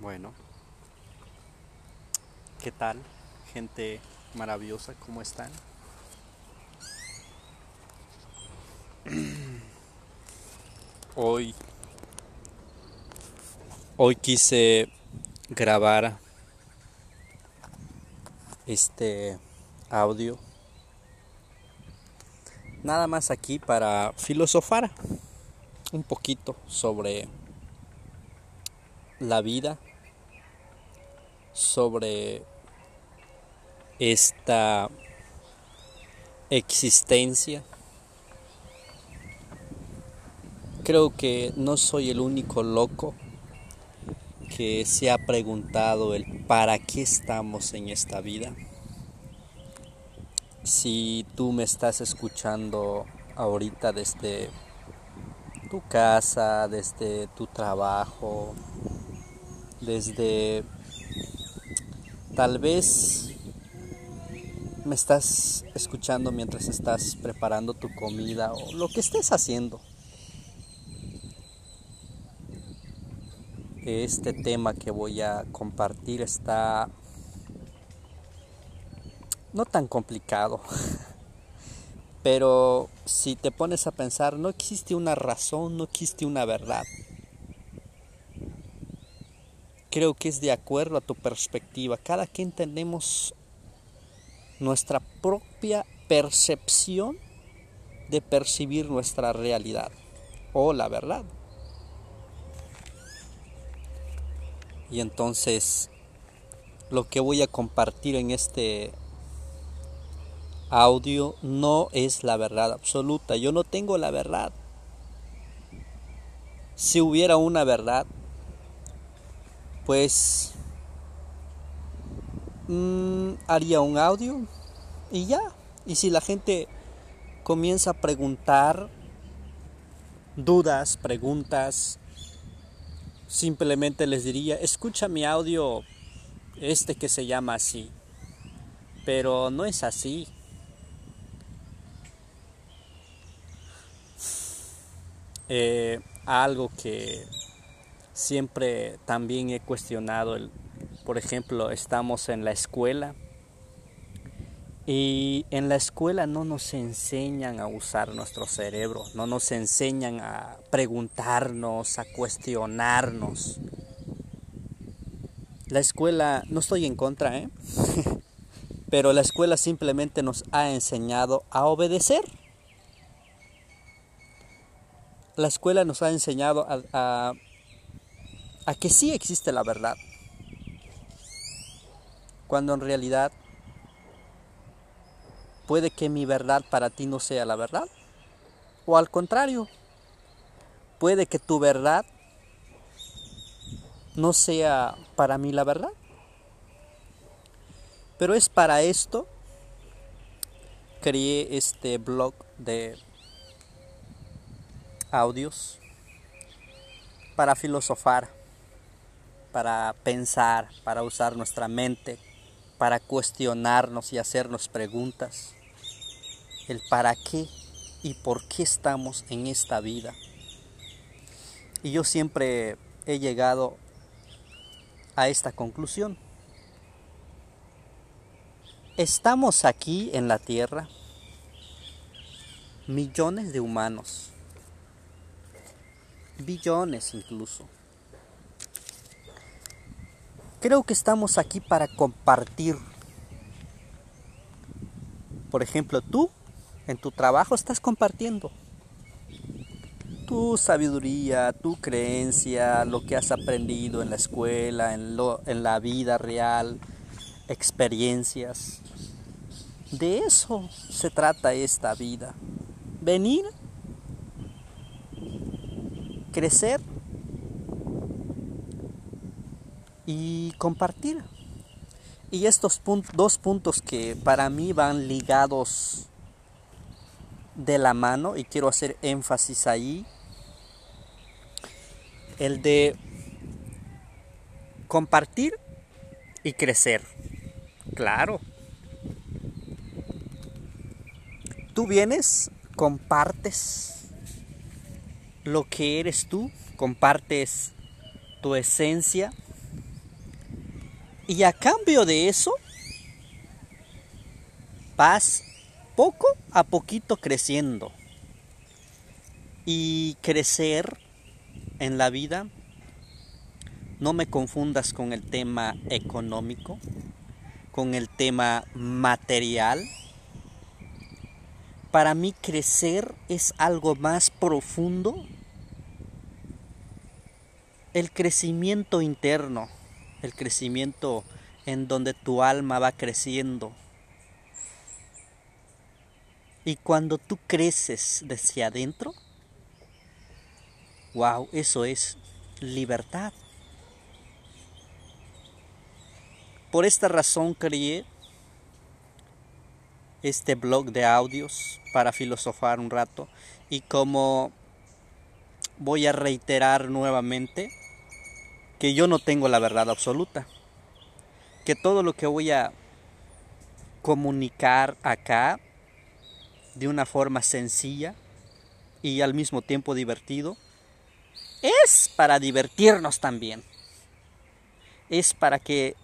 Bueno, ¿qué tal? Gente maravillosa, ¿cómo están? Hoy, hoy quise grabar este audio nada más aquí para filosofar un poquito sobre la vida, sobre esta existencia. Creo que no soy el único loco que se ha preguntado el para qué estamos en esta vida. Si tú me estás escuchando ahorita desde tu casa, desde tu trabajo, desde tal vez me estás escuchando mientras estás preparando tu comida o lo que estés haciendo. Este tema que voy a compartir está no tan complicado, pero si te pones a pensar, no existe una razón, no existe una verdad creo que es de acuerdo a tu perspectiva. Cada quien tenemos nuestra propia percepción de percibir nuestra realidad o la verdad. Y entonces lo que voy a compartir en este audio no es la verdad absoluta. Yo no tengo la verdad. Si hubiera una verdad, pues mm, haría un audio y ya. Y si la gente comienza a preguntar dudas, preguntas, simplemente les diría, escucha mi audio, este que se llama así. Pero no es así. Eh, algo que siempre también he cuestionado el, por ejemplo, estamos en la escuela y en la escuela no nos enseñan a usar nuestro cerebro, no nos enseñan a preguntarnos, a cuestionarnos. La escuela, no estoy en contra, ¿eh? pero la escuela simplemente nos ha enseñado a obedecer. La escuela nos ha enseñado a, a a que sí existe la verdad, cuando en realidad puede que mi verdad para ti no sea la verdad, o al contrario, puede que tu verdad no sea para mí la verdad. Pero es para esto creé este blog de audios para filosofar para pensar, para usar nuestra mente, para cuestionarnos y hacernos preguntas. El para qué y por qué estamos en esta vida. Y yo siempre he llegado a esta conclusión. Estamos aquí en la Tierra millones de humanos, billones incluso Creo que estamos aquí para compartir. Por ejemplo, tú en tu trabajo estás compartiendo tu sabiduría, tu creencia, lo que has aprendido en la escuela, en, en la vida real, experiencias. De eso se trata esta vida. Venir, crecer y compartir. Y estos dos puntos que para mí van ligados de la mano y quiero hacer énfasis ahí, el de compartir y crecer. Claro. Tú vienes, compartes lo que eres tú, compartes tu esencia, Y a cambio de eso, vas poco a poquito creciendo. Y crecer en la vida, no me confundas con el tema económico, con el tema material. Para mí crecer es algo más profundo. El crecimiento interno, el crecimiento en donde tu alma va creciendo. Y cuando tú creces desde adentro, wow, eso es libertad. Por esta razón creé este blog de audios para filosofar un rato y como voy a reiterar nuevamente que yo no tengo la verdad absoluta, que todo lo que voy a comunicar acá de una forma sencilla y al mismo tiempo divertido es para divertirnos también. Es para que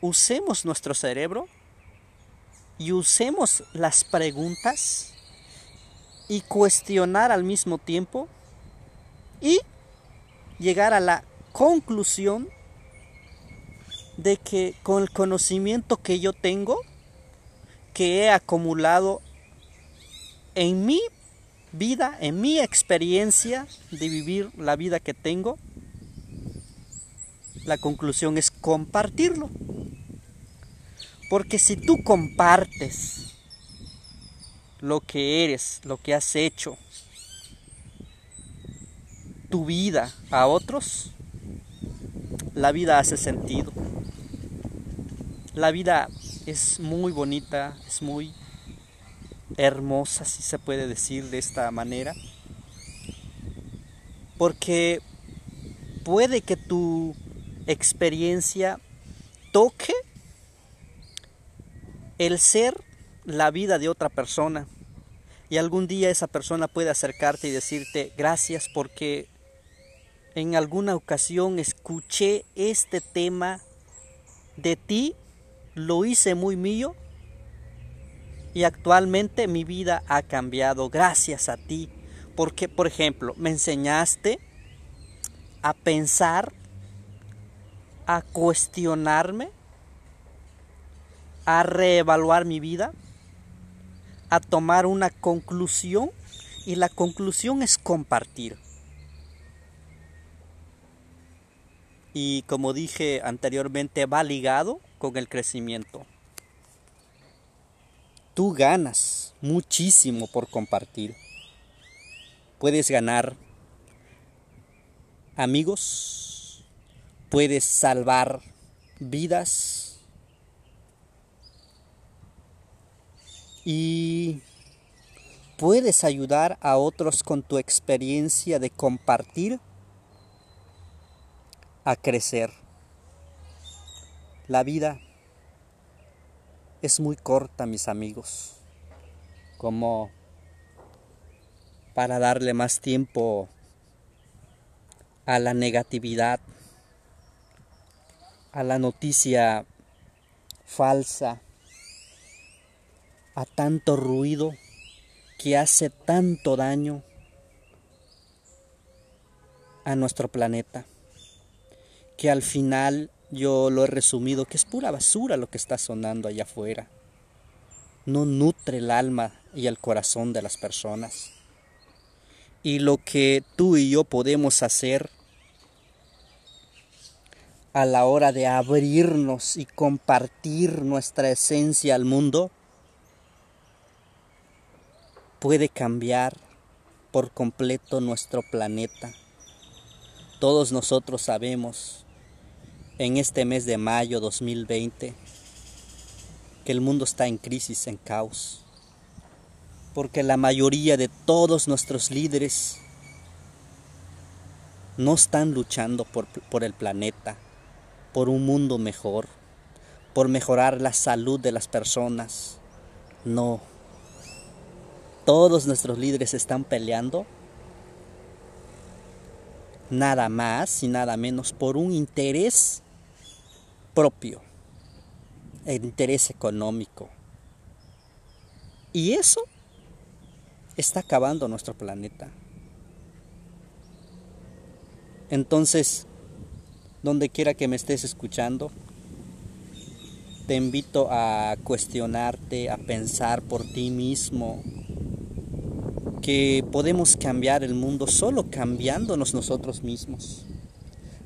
usemos nuestro cerebro y usemos las preguntas y cuestionar al mismo tiempo y llegar a la conclusión de que con el conocimiento que yo tengo, que he acumulado en mi vida, en mi experiencia de vivir la vida que tengo, la conclusión es compartirlo. Porque si tú compartes lo que eres, lo que has hecho, tu vida a otros, la vida hace sentido. La vida es muy bonita, es muy hermosa, si se puede decir de esta manera. Porque puede que tu experiencia toque el ser la vida de otra persona. Y algún día esa persona puede acercarte y decirte gracias porque en alguna ocasión escuché este tema de ti, lo hice muy mío y actualmente mi vida ha cambiado gracias a ti. Porque, por ejemplo, me enseñaste a pensar, a cuestionarme a reevaluar mi vida, a tomar una conclusión y la conclusión es compartir. Y como dije anteriormente, va ligado con el crecimiento. Tú ganas muchísimo por compartir. Puedes ganar amigos, puedes salvar vidas, y puedes ayudar a otros con tu experiencia de compartir a crecer. La vida es muy corta, mis amigos, como para darle más tiempo a la negatividad, a la noticia falsa, a tanto ruido que hace tanto daño a nuestro planeta, que al final yo lo he resumido que es pura basura lo que está sonando allá afuera. No nutre el alma y el corazón de las personas. Y lo que tú y yo podemos hacer a la hora de abrirnos y compartir nuestra esencia al mundo puede cambiar por completo nuestro planeta. Todos nosotros sabemos en este mes de mayo 2020 que el mundo está en crisis, en caos, porque la mayoría de todos nuestros líderes no están luchando por, por el planeta, por un mundo mejor, por mejorar la salud de las personas. No, todos nuestros líderes están peleando nada más y nada menos por un interés propio, el interés económico. Y eso está acabando nuestro planeta. Entonces, donde quiera que me estés escuchando, te invito a cuestionarte, a pensar por ti mismo, que podemos cambiar el mundo solo cambiándonos nosotros mismos.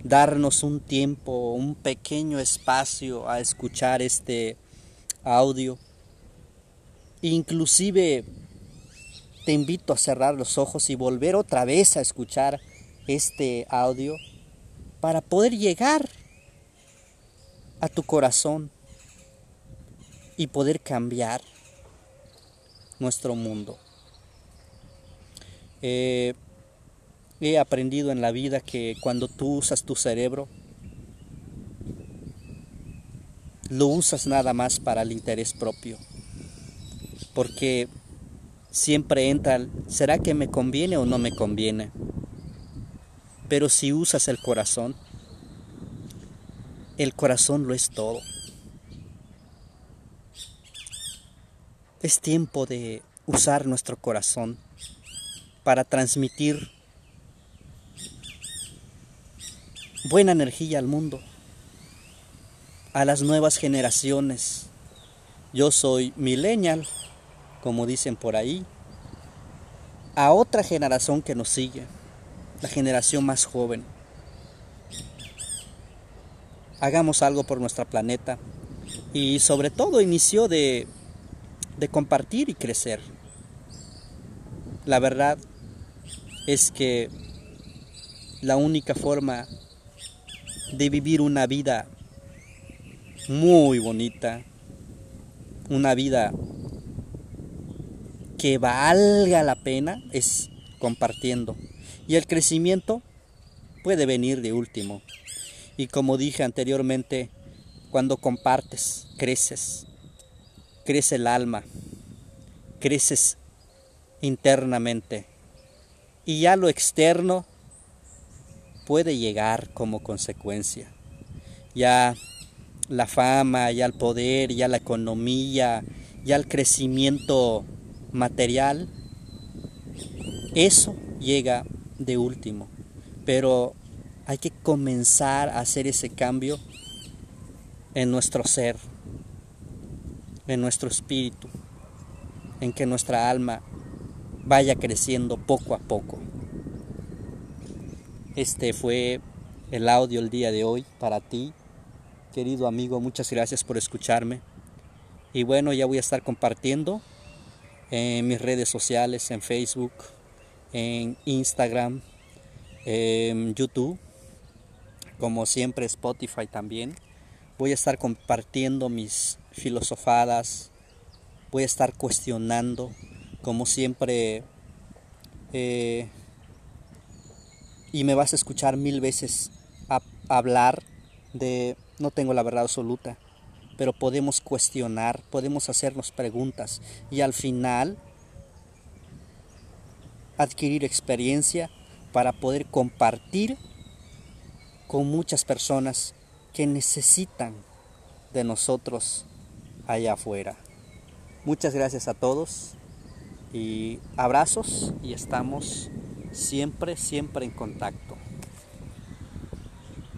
Darnos un tiempo, un pequeño espacio a escuchar este audio. Inclusive te invito a cerrar los ojos y volver otra vez a escuchar este audio para poder llegar a tu corazón y poder cambiar nuestro mundo. Eh, he aprendido en la vida que cuando tú usas tu cerebro, lo usas nada más para el interés propio. Porque siempre entra, ¿será que me conviene o no me conviene? Pero si usas el corazón, el corazón lo es todo. Es tiempo de usar nuestro corazón para transmitir buena energía al mundo, a las nuevas generaciones. Yo soy millennial, como dicen por ahí, a otra generación que nos sigue, la generación más joven. Hagamos algo por nuestro planeta y sobre todo inició de de compartir y crecer. La verdad es que la única forma de vivir una vida muy bonita, una vida que valga la pena es compartiendo. Y el crecimiento puede venir de último. Y como dije anteriormente, cuando compartes, creces crece el alma, creces internamente y ya lo externo puede llegar como consecuencia. Ya la fama, ya el poder, ya la economía, ya el crecimiento material, eso llega de último. Pero hay que comenzar a hacer ese cambio en nuestro ser, en nuestro espíritu, en que nuestra alma vaya creciendo poco a poco. Este fue el audio el día de hoy para ti, querido amigo, muchas gracias por escucharme. Y bueno, ya voy a estar compartiendo en mis redes sociales, en Facebook, en Instagram, en YouTube, como siempre Spotify también. Voy a estar compartiendo mis filosofadas, voy a estar cuestionando, como siempre, eh, y me vas a escuchar mil veces hablar de, no tengo la verdad absoluta, pero podemos cuestionar, podemos hacernos preguntas y al final adquirir experiencia para poder compartir con muchas personas que necesitan de nosotros allá afuera. Muchas gracias a todos y abrazos y estamos siempre, siempre en contacto.